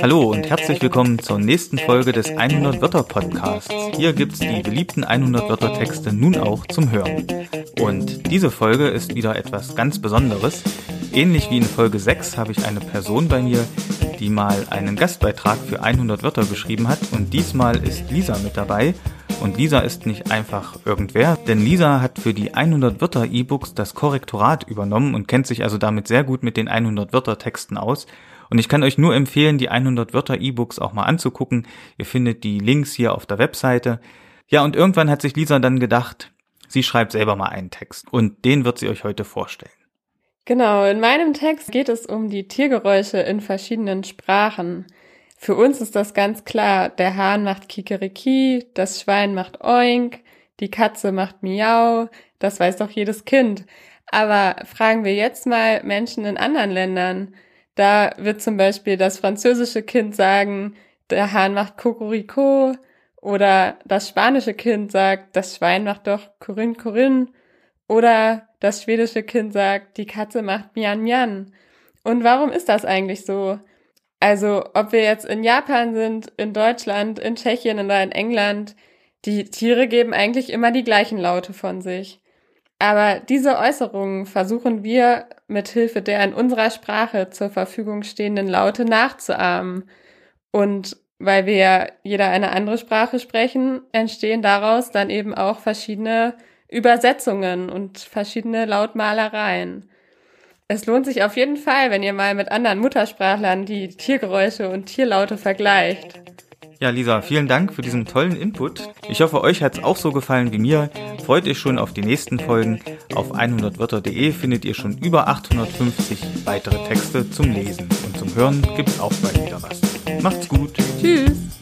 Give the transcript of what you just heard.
Hallo und herzlich willkommen zur nächsten Folge des 100 Wörter Podcasts. Hier gibt's die beliebten 100 Wörter Texte nun auch zum Hören. Und diese Folge ist wieder etwas ganz Besonderes. Ähnlich wie in Folge 6 habe ich eine Person bei mir, die mal einen Gastbeitrag für 100 Wörter geschrieben hat und diesmal ist Lisa mit dabei und Lisa ist nicht einfach irgendwer, denn Lisa hat für die 100 Wörter E-Books das Korrektorat übernommen und kennt sich also damit sehr gut mit den 100 Wörter Texten aus. Und ich kann euch nur empfehlen, die 100 Wörter E-Books auch mal anzugucken. Ihr findet die Links hier auf der Webseite. Ja, und irgendwann hat sich Lisa dann gedacht, sie schreibt selber mal einen Text und den wird sie euch heute vorstellen. Genau, in meinem Text geht es um die Tiergeräusche in verschiedenen Sprachen. Für uns ist das ganz klar. Der Hahn macht Kikeriki, das Schwein macht Oink, die Katze macht Miau, das weiß doch jedes Kind. Aber fragen wir jetzt mal Menschen in anderen Ländern. Da wird zum Beispiel das französische Kind sagen, der Hahn macht Kokoriko oder das spanische Kind sagt, das Schwein macht doch Corinne Corinne oder das schwedische Kind sagt, die Katze macht Mian Mian. Und warum ist das eigentlich so? Also, ob wir jetzt in Japan sind, in Deutschland, in Tschechien oder in England, die Tiere geben eigentlich immer die gleichen Laute von sich. Aber diese Äußerungen versuchen wir mit Hilfe der in unserer Sprache zur Verfügung stehenden Laute nachzuahmen. Und weil wir jeder eine andere Sprache sprechen, entstehen daraus dann eben auch verschiedene Übersetzungen und verschiedene Lautmalereien. Es lohnt sich auf jeden Fall, wenn ihr mal mit anderen Muttersprachlern die Tiergeräusche und Tierlaute vergleicht. Ja, Lisa, vielen Dank für diesen tollen Input. Ich hoffe, euch hat es auch so gefallen wie mir. Freut euch schon auf die nächsten Folgen. Auf 100wörter.de findet ihr schon über 850 weitere Texte zum Lesen. Und zum Hören gibt's auch bald wieder was. Macht's gut. Tschüss.